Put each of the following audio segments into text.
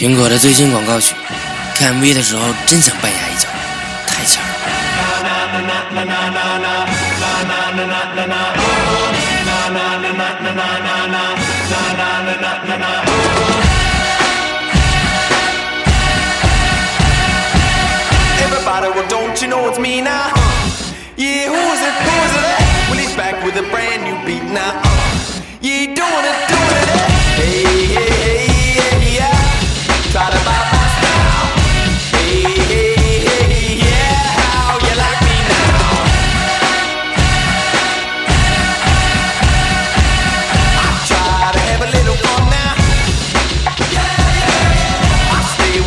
苹果的最新广告曲，看 MV 的时候真想绊下一脚，太强了。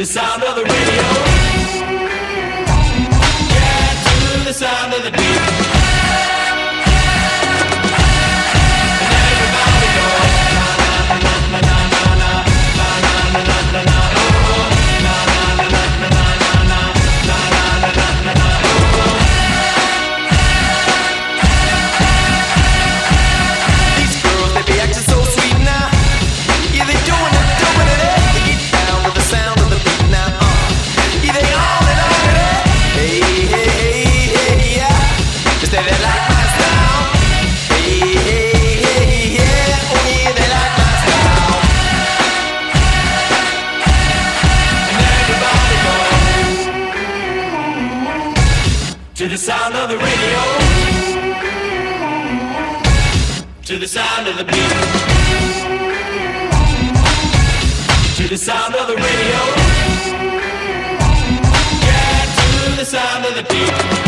the sound of the radio. to the sound of the radio, to the sound of the beat, to the sound of the radio, yeah, to the sound of the beat.